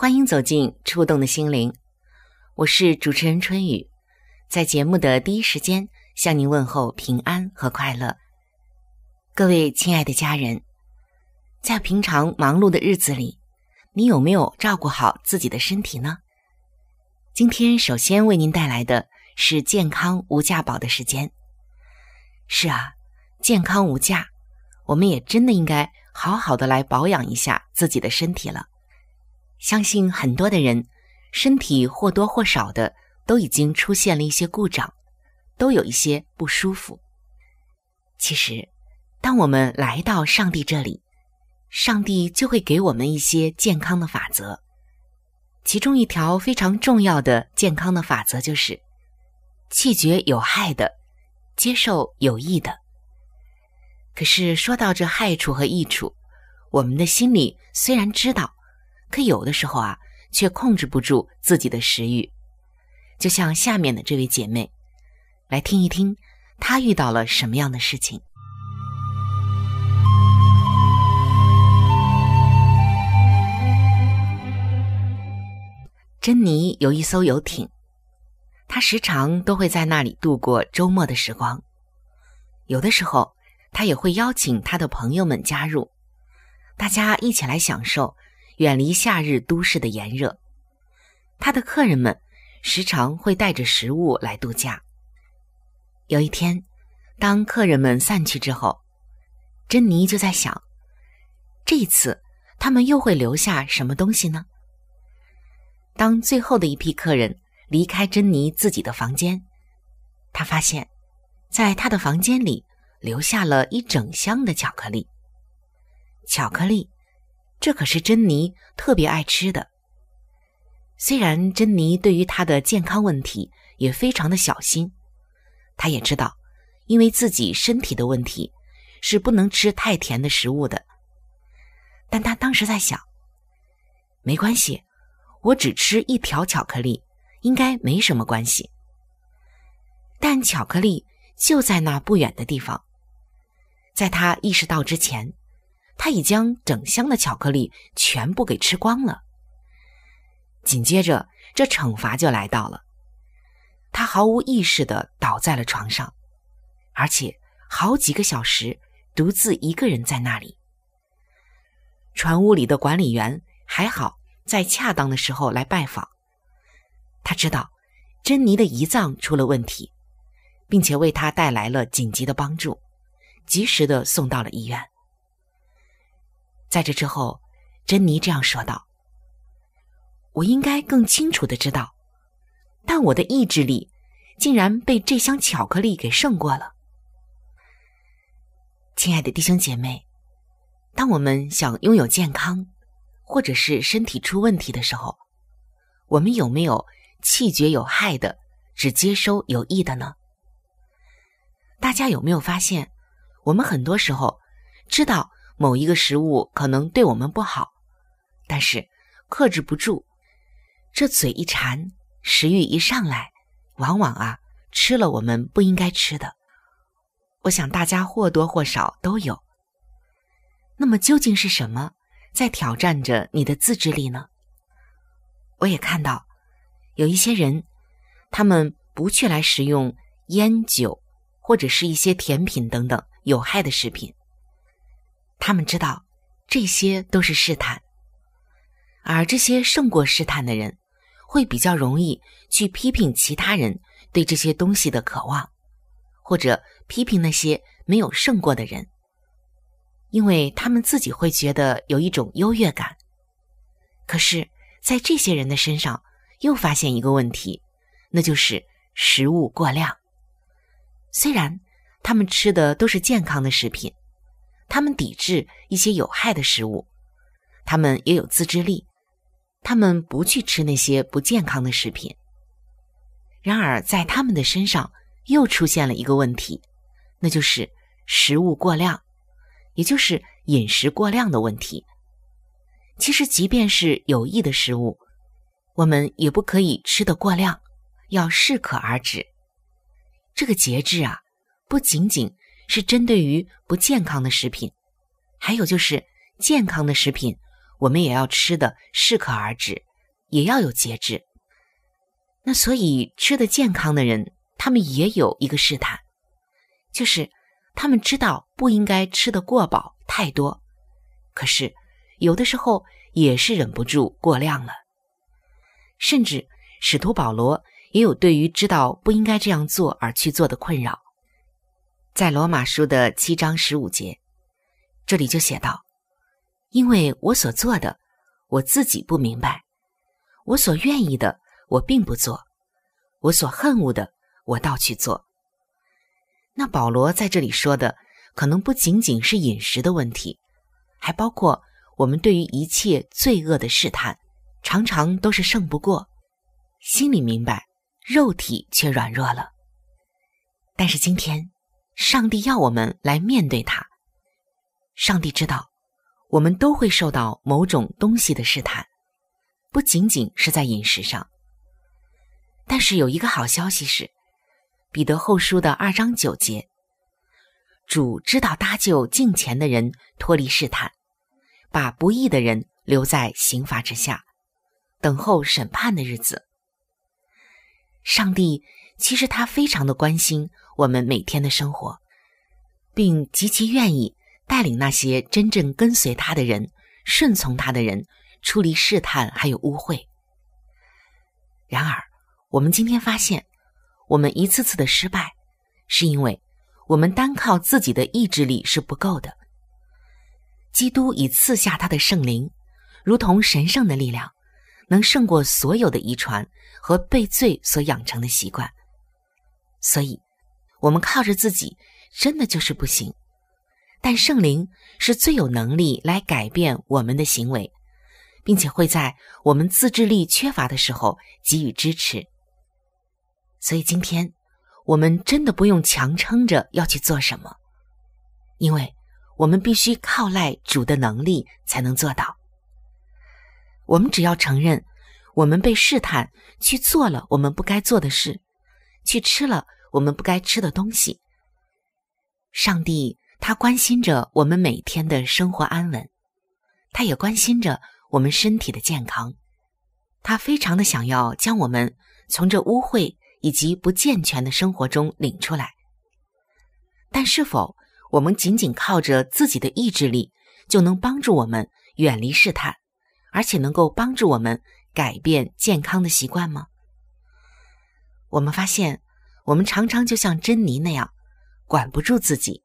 欢迎走进触动的心灵，我是主持人春雨，在节目的第一时间向您问候平安和快乐。各位亲爱的家人，在平常忙碌的日子里，你有没有照顾好自己的身体呢？今天首先为您带来的是健康无价宝的时间。是啊，健康无价，我们也真的应该。好好的来保养一下自己的身体了。相信很多的人身体或多或少的都已经出现了一些故障，都有一些不舒服。其实，当我们来到上帝这里，上帝就会给我们一些健康的法则。其中一条非常重要的健康的法则就是：弃绝有害的，接受有益的。可是说到这害处和益处，我们的心里虽然知道，可有的时候啊，却控制不住自己的食欲。就像下面的这位姐妹，来听一听她遇到了什么样的事情。珍妮有一艘游艇，她时常都会在那里度过周末的时光，有的时候。他也会邀请他的朋友们加入，大家一起来享受远离夏日都市的炎热。他的客人们时常会带着食物来度假。有一天，当客人们散去之后，珍妮就在想：这一次他们又会留下什么东西呢？当最后的一批客人离开珍妮自己的房间，他发现，在他的房间里。留下了一整箱的巧克力。巧克力，这可是珍妮特别爱吃的。虽然珍妮对于她的健康问题也非常的小心，她也知道，因为自己身体的问题，是不能吃太甜的食物的。但她当时在想，没关系，我只吃一条巧克力，应该没什么关系。但巧克力就在那不远的地方。在他意识到之前，他已将整箱的巧克力全部给吃光了。紧接着，这惩罚就来到了。他毫无意识的倒在了床上，而且好几个小时独自一个人在那里。船屋里的管理员还好，在恰当的时候来拜访。他知道珍妮的胰脏出了问题，并且为他带来了紧急的帮助。及时的送到了医院。在这之后，珍妮这样说道：“我应该更清楚的知道，但我的意志力竟然被这箱巧克力给胜过了。”亲爱的弟兄姐妹，当我们想拥有健康，或者是身体出问题的时候，我们有没有弃绝有害的，只接收有益的呢？大家有没有发现？我们很多时候知道某一个食物可能对我们不好，但是克制不住，这嘴一馋，食欲一上来，往往啊吃了我们不应该吃的。我想大家或多或少都有。那么究竟是什么在挑战着你的自制力呢？我也看到有一些人，他们不去来食用烟酒或者是一些甜品等等有害的食品，他们知道这些都是试探，而这些胜过试探的人，会比较容易去批评其他人对这些东西的渴望，或者批评那些没有胜过的人。因为他们自己会觉得有一种优越感，可是，在这些人的身上又发现一个问题，那就是食物过量。虽然他们吃的都是健康的食品，他们抵制一些有害的食物，他们也有自制力，他们不去吃那些不健康的食品。然而，在他们的身上又出现了一个问题，那就是食物过量。也就是饮食过量的问题。其实，即便是有益的食物，我们也不可以吃得过量，要适可而止。这个节制啊，不仅仅是针对于不健康的食品，还有就是健康的食品，我们也要吃的适可而止，也要有节制。那所以，吃的健康的人，他们也有一个试探，就是。他们知道不应该吃得过饱太多，可是有的时候也是忍不住过量了。甚至使徒保罗也有对于知道不应该这样做而去做的困扰。在罗马书的七章十五节，这里就写道：“因为我所做的，我自己不明白；我所愿意的，我并不做；我所恨恶的，我倒去做。”那保罗在这里说的，可能不仅仅是饮食的问题，还包括我们对于一切罪恶的试探，常常都是胜不过。心里明白，肉体却软弱了。但是今天，上帝要我们来面对它。上帝知道，我们都会受到某种东西的试探，不仅仅是在饮食上。但是有一个好消息是。彼得后书的二章九节，主知道搭救敬虔的人脱离试探，把不义的人留在刑罚之下，等候审判的日子。上帝其实他非常的关心我们每天的生活，并极其愿意带领那些真正跟随他的人、顺从他的人出离试探还有污秽。然而，我们今天发现。我们一次次的失败，是因为我们单靠自己的意志力是不够的。基督已赐下他的圣灵，如同神圣的力量，能胜过所有的遗传和被罪所养成的习惯。所以，我们靠着自己真的就是不行。但圣灵是最有能力来改变我们的行为，并且会在我们自制力缺乏的时候给予支持。所以今天，我们真的不用强撑着要去做什么，因为我们必须靠赖主的能力才能做到。我们只要承认，我们被试探去做了我们不该做的事，去吃了我们不该吃的东西。上帝他关心着我们每天的生活安稳，他也关心着我们身体的健康，他非常的想要将我们从这污秽。以及不健全的生活中领出来，但是否我们仅仅靠着自己的意志力就能帮助我们远离试探，而且能够帮助我们改变健康的习惯吗？我们发现，我们常常就像珍妮那样，管不住自己，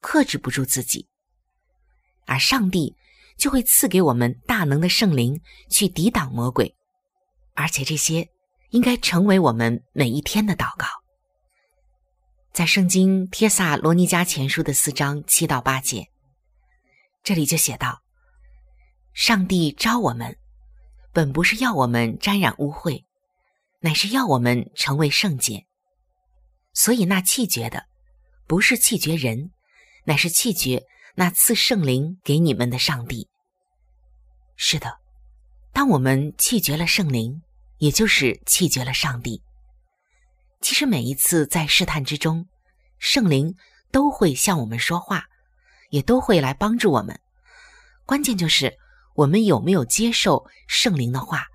克制不住自己，而上帝就会赐给我们大能的圣灵去抵挡魔鬼，而且这些。应该成为我们每一天的祷告。在圣经《帖撒罗尼迦前书》的四章七到八节，这里就写道：“上帝招我们，本不是要我们沾染污秽，乃是要我们成为圣洁。所以那气绝的，不是气绝人，乃是气绝那赐圣灵给你们的上帝。是的，当我们气绝了圣灵。”也就是气绝了上帝。其实每一次在试探之中，圣灵都会向我们说话，也都会来帮助我们。关键就是我们有没有接受圣灵的话，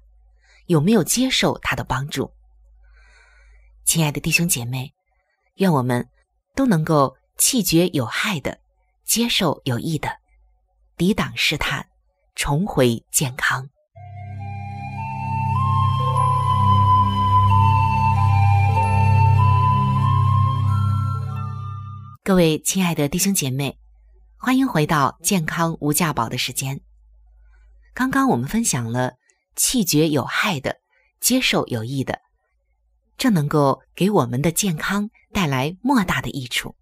有没有接受他的帮助。亲爱的弟兄姐妹，愿我们都能够弃绝有害的，接受有益的，抵挡试探，重回健康。各位亲爱的弟兄姐妹，欢迎回到健康无价宝的时间。刚刚我们分享了弃绝有害的，接受有益的，这能够给我们的健康带来莫大的益处。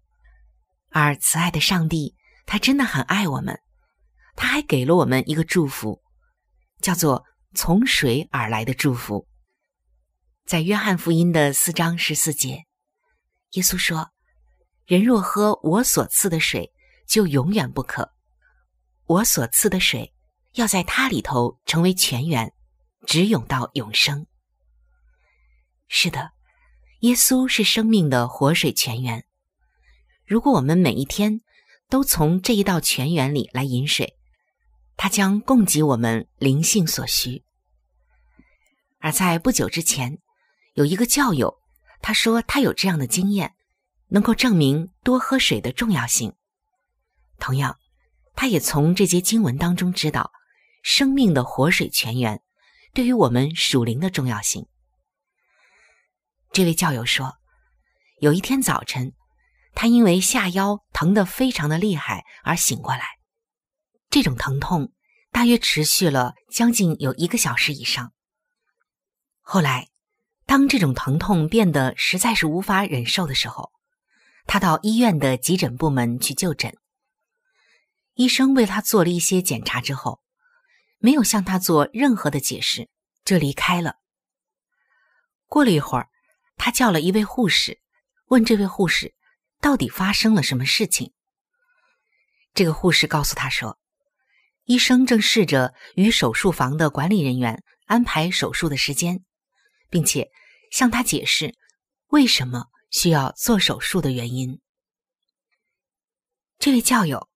而慈爱的上帝，他真的很爱我们，他还给了我们一个祝福，叫做从水而来的祝福。在约翰福音的四章十四节，耶稣说。人若喝我所赐的水，就永远不渴。我所赐的水，要在它里头成为泉源，直涌到永生。是的，耶稣是生命的活水泉源。如果我们每一天都从这一道泉源里来饮水，它将供给我们灵性所需。而在不久之前，有一个教友，他说他有这样的经验。能够证明多喝水的重要性。同样，他也从这节经文当中知道生命的活水泉源对于我们属灵的重要性。这位教友说，有一天早晨，他因为下腰疼得非常的厉害而醒过来，这种疼痛大约持续了将近有一个小时以上。后来，当这种疼痛变得实在是无法忍受的时候，他到医院的急诊部门去就诊，医生为他做了一些检查之后，没有向他做任何的解释，就离开了。过了一会儿，他叫了一位护士，问这位护士到底发生了什么事情。这个护士告诉他说，医生正试着与手术房的管理人员安排手术的时间，并且向他解释为什么。需要做手术的原因。这位教友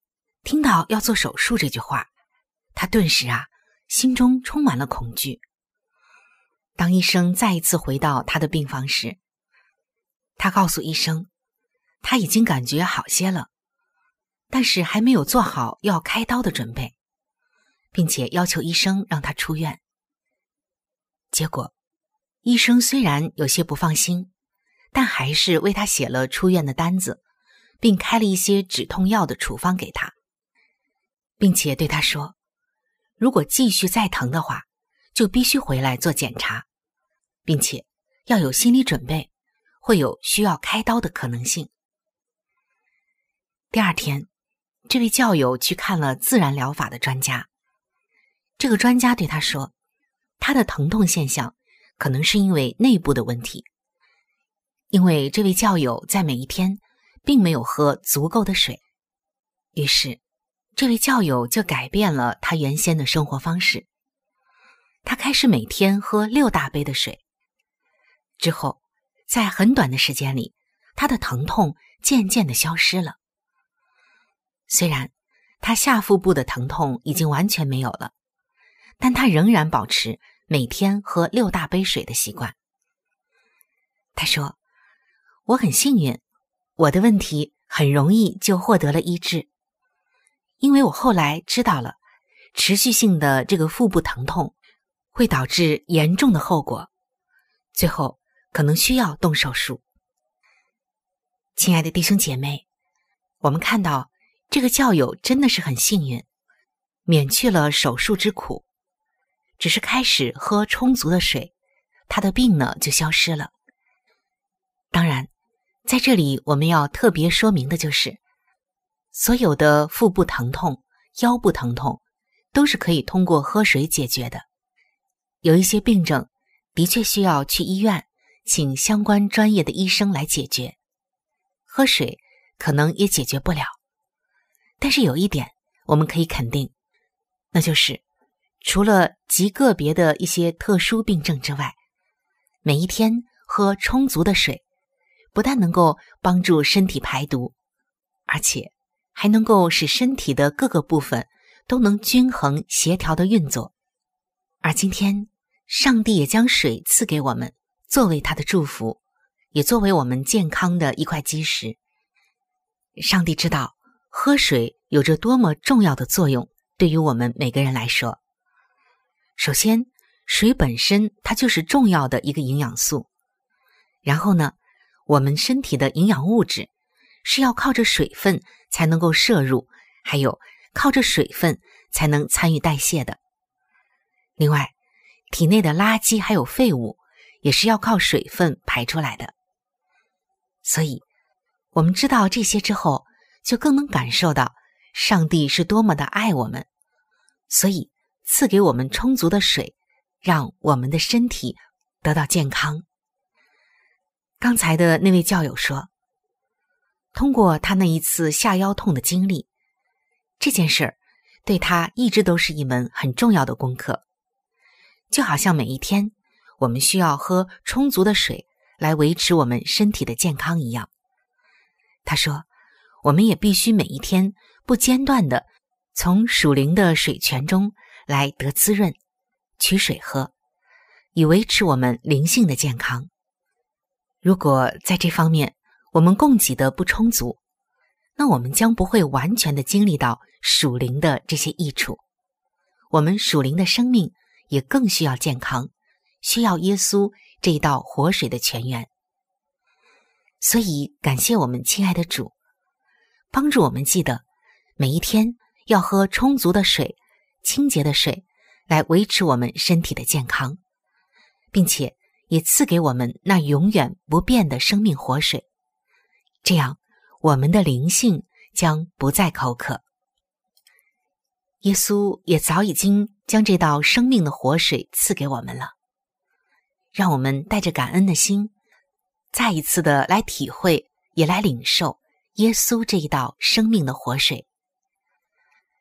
听到要做手术这句话，他顿时啊，心中充满了恐惧。当医生再一次回到他的病房时，他告诉医生，他已经感觉好些了，但是还没有做好要开刀的准备，并且要求医生让他出院。结果，医生虽然有些不放心。但还是为他写了出院的单子，并开了一些止痛药的处方给他，并且对他说：“如果继续再疼的话，就必须回来做检查，并且要有心理准备，会有需要开刀的可能性。”第二天，这位教友去看了自然疗法的专家，这个专家对他说：“他的疼痛现象可能是因为内部的问题。”因为这位教友在每一天并没有喝足够的水，于是这位教友就改变了他原先的生活方式。他开始每天喝六大杯的水。之后，在很短的时间里，他的疼痛渐渐的消失了。虽然他下腹部的疼痛已经完全没有了，但他仍然保持每天喝六大杯水的习惯。他说。我很幸运，我的问题很容易就获得了医治，因为我后来知道了，持续性的这个腹部疼痛会导致严重的后果，最后可能需要动手术。亲爱的弟兄姐妹，我们看到这个教友真的是很幸运，免去了手术之苦，只是开始喝充足的水，他的病呢就消失了。当然。在这里，我们要特别说明的就是，所有的腹部疼痛、腰部疼痛，都是可以通过喝水解决的。有一些病症的确需要去医院，请相关专业的医生来解决。喝水可能也解决不了，但是有一点我们可以肯定，那就是除了极个别的一些特殊病症之外，每一天喝充足的水，不但能够帮助身体排毒，而且还能够使身体的各个部分都能均衡协调的运作。而今天，上帝也将水赐给我们，作为他的祝福，也作为我们健康的一块基石。上帝知道喝水有着多么重要的作用，对于我们每个人来说。首先，水本身它就是重要的一个营养素。然后呢，我们身体的营养物质是要靠着水分才能够摄入，还有靠着水分才能参与代谢的。另外，体内的垃圾还有废物也是要靠水分排出来的。所以，我们知道这些之后，就更能感受到上帝是多么的爱我们。所以。赐给我们充足的水，让我们的身体得到健康。刚才的那位教友说，通过他那一次下腰痛的经历，这件事儿对他一直都是一门很重要的功课。就好像每一天我们需要喝充足的水来维持我们身体的健康一样。他说，我们也必须每一天不间断的从属灵的水泉中。来得滋润，取水喝，以维持我们灵性的健康。如果在这方面我们供给的不充足，那我们将不会完全的经历到属灵的这些益处。我们属灵的生命也更需要健康，需要耶稣这一道活水的泉源。所以，感谢我们亲爱的主，帮助我们记得每一天要喝充足的水。清洁的水来维持我们身体的健康，并且也赐给我们那永远不变的生命活水，这样我们的灵性将不再口渴。耶稣也早已经将这道生命的活水赐给我们了，让我们带着感恩的心，再一次的来体会，也来领受耶稣这一道生命的活水。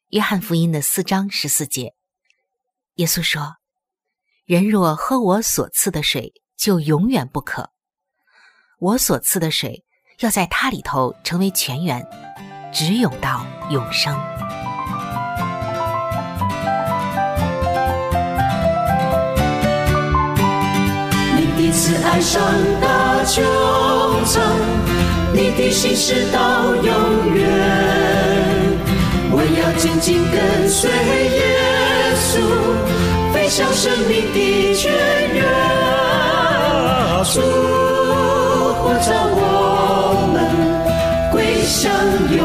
约翰福音的四章十四节，耶稣说：“人若喝我所赐的水，就永远不渴。我所赐的水，要在它里头成为泉源，直涌到永生。”次爱上大球场，你的心事到永远。我要紧紧跟随耶稣，飞向生命的泉源。主呼召我们归向永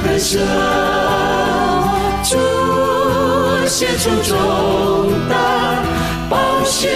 恒神。主写出重担，宝血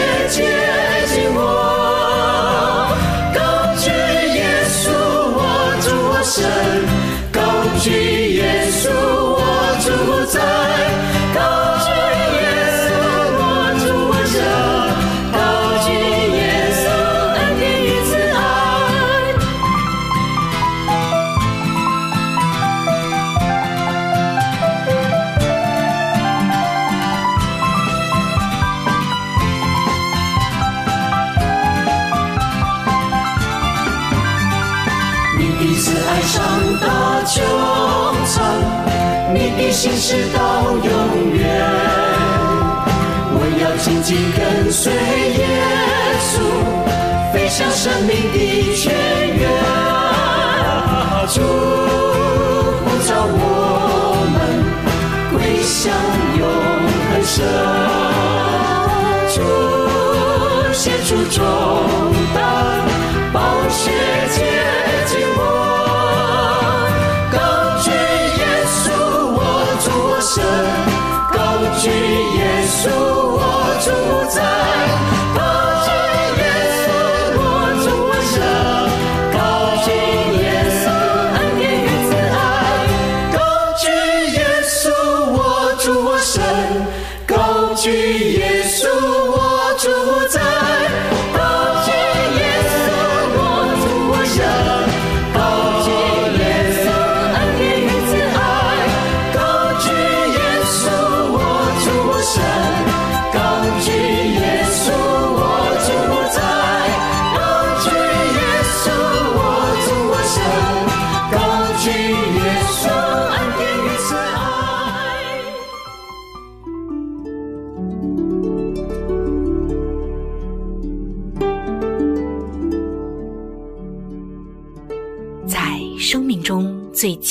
心事到永远，我要紧紧跟随耶稣，飞向生命的泉源。主呼召我们归向永恒神，主献出重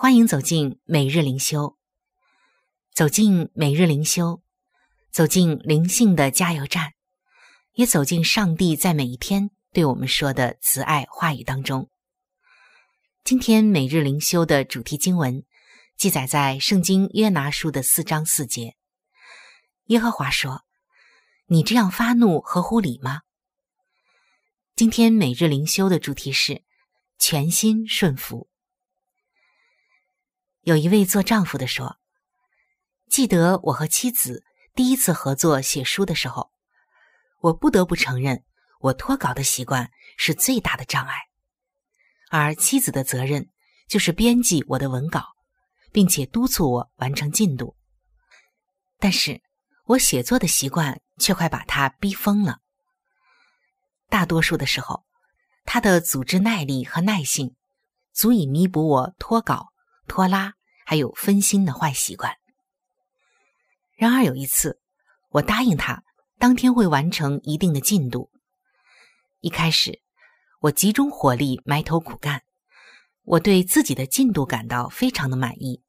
欢迎走进每日灵修。走进每日灵修，走进灵性的加油站，也走进上帝在每一天对我们说的慈爱话语当中。今天每日灵修的主题经文记载在圣经约拿书的四章四节。耶和华说：“你这样发怒合乎理吗？”今天每日灵修的主题是。全心顺服。有一位做丈夫的说：“记得我和妻子第一次合作写书的时候，我不得不承认，我脱稿的习惯是最大的障碍，而妻子的责任就是编辑我的文稿，并且督促我完成进度。但是，我写作的习惯却快把他逼疯了。大多数的时候。”他的组织耐力和耐性，足以弥补我脱稿、拖拉还有分心的坏习惯。然而有一次，我答应他当天会完成一定的进度。一开始，我集中火力埋头苦干，我对自己的进度感到非常的满意，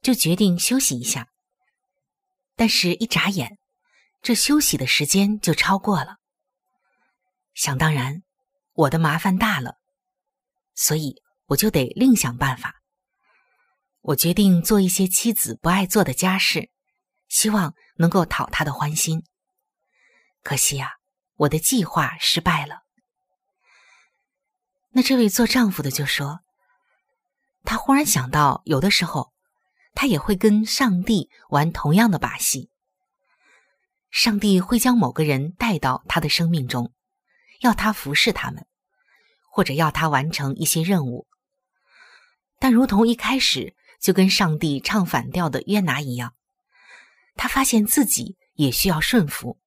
就决定休息一下。但是，一眨眼，这休息的时间就超过了。想当然。我的麻烦大了，所以我就得另想办法。我决定做一些妻子不爱做的家事，希望能够讨她的欢心。可惜啊，我的计划失败了。那这位做丈夫的就说：“他忽然想到，有的时候他也会跟上帝玩同样的把戏。上帝会将某个人带到他的生命中。”要他服侍他们，或者要他完成一些任务，但如同一开始就跟上帝唱反调的约拿一样，他发现自己也需要顺服，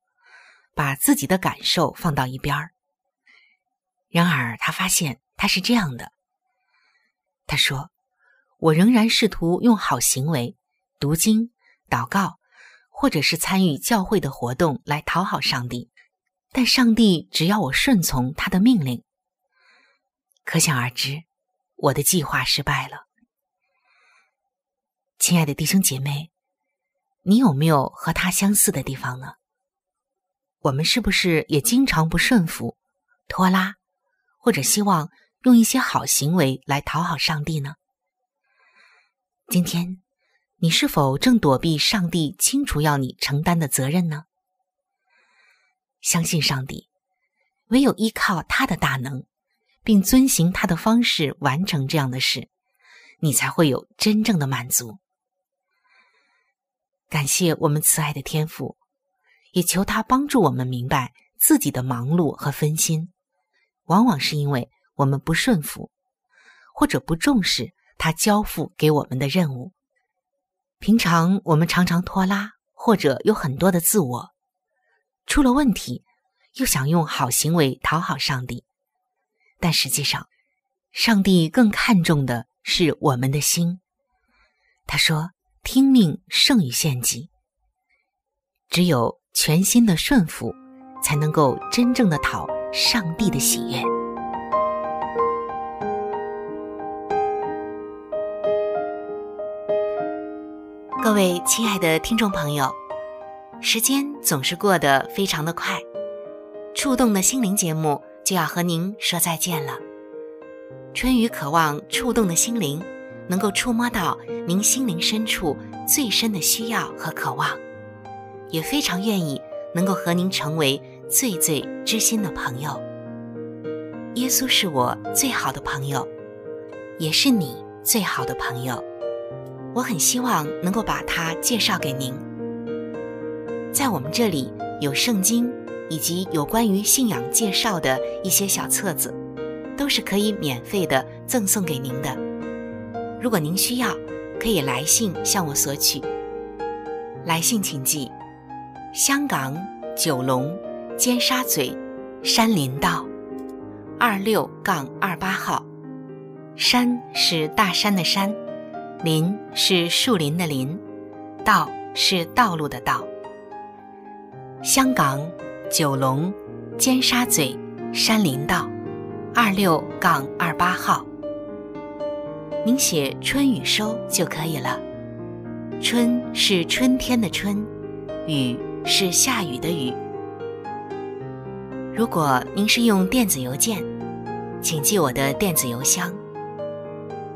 把自己的感受放到一边儿。然而他发现他是这样的，他说：“我仍然试图用好行为、读经、祷告，或者是参与教会的活动来讨好上帝。”但上帝只要我顺从他的命令，可想而知，我的计划失败了。亲爱的弟兄姐妹，你有没有和他相似的地方呢？我们是不是也经常不顺服、拖拉，或者希望用一些好行为来讨好上帝呢？今天，你是否正躲避上帝清楚要你承担的责任呢？相信上帝，唯有依靠他的大能，并遵行他的方式完成这样的事，你才会有真正的满足。感谢我们慈爱的天父，也求他帮助我们明白自己的忙碌和分心，往往是因为我们不顺服，或者不重视他交付给我们的任务。平常我们常常拖拉，或者有很多的自我。出了问题，又想用好行为讨好上帝，但实际上，上帝更看重的是我们的心。他说：“听命胜于献祭。”只有全心的顺服，才能够真正的讨上帝的喜悦。各位亲爱的听众朋友。时间总是过得非常的快，触动的心灵节目就要和您说再见了。春雨渴望触动的心灵，能够触摸到您心灵深处最深的需要和渴望，也非常愿意能够和您成为最最知心的朋友。耶稣是我最好的朋友，也是你最好的朋友。我很希望能够把他介绍给您。在我们这里有圣经以及有关于信仰介绍的一些小册子，都是可以免费的赠送给您的。如果您需要，可以来信向我索取。来信请寄：香港九龙尖沙咀山林道二六杠二八号。山是大山的山，林是树林的林，道是道路的道。香港九龙尖沙咀山林道二六杠二八号。您写“春雨收”就可以了。春是春天的春，雨是下雨的雨。如果您是用电子邮件，请记我的电子邮箱。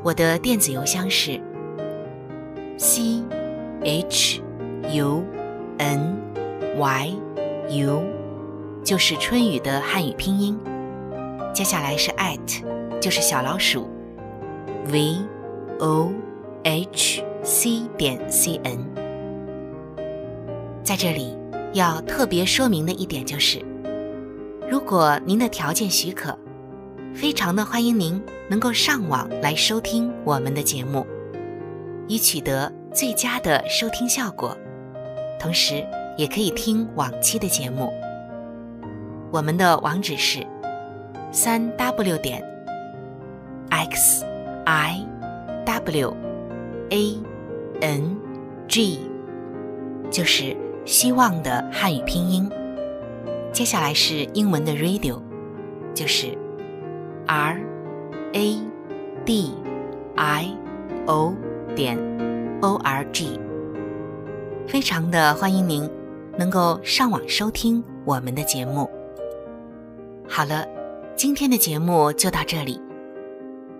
我的电子邮箱是 c h u n y u，就是春雨的汉语拼音。接下来是 at，就是小老鼠。V o h c 点 c n，在这里要特别说明的一点就是，如果您的条件许可，非常的欢迎您能够上网来收听我们的节目，以取得最佳的收听效果。同时，也可以听往期的节目。我们的网址是三 w 点 x。I w a n g 就是希望的汉语拼音。接下来是英文的 radio，就是 r a d i o 点 o r g。非常的欢迎您能够上网收听我们的节目。好了，今天的节目就到这里。